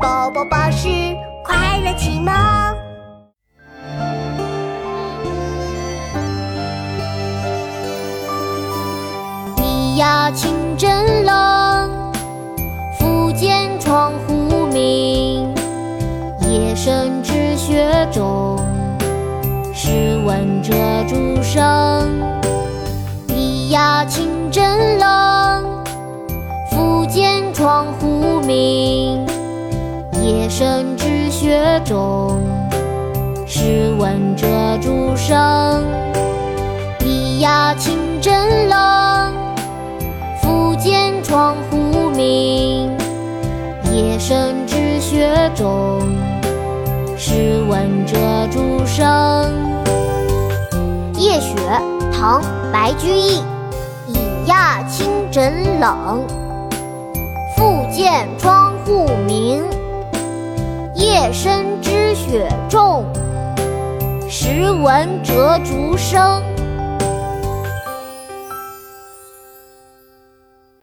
宝宝巴士快乐启蒙。你呀，清真冷，复见窗户明。夜深知雪重，试问遮烛声。你呀，清真冷，复见窗户明。夜深知雪重，试问遮烛声。你呀，清真冷，复见窗户明。夜深知雪重，试问遮烛声。夜雪，唐·白居易。已呀，清真冷，复见窗。身之雪重时闻折竹声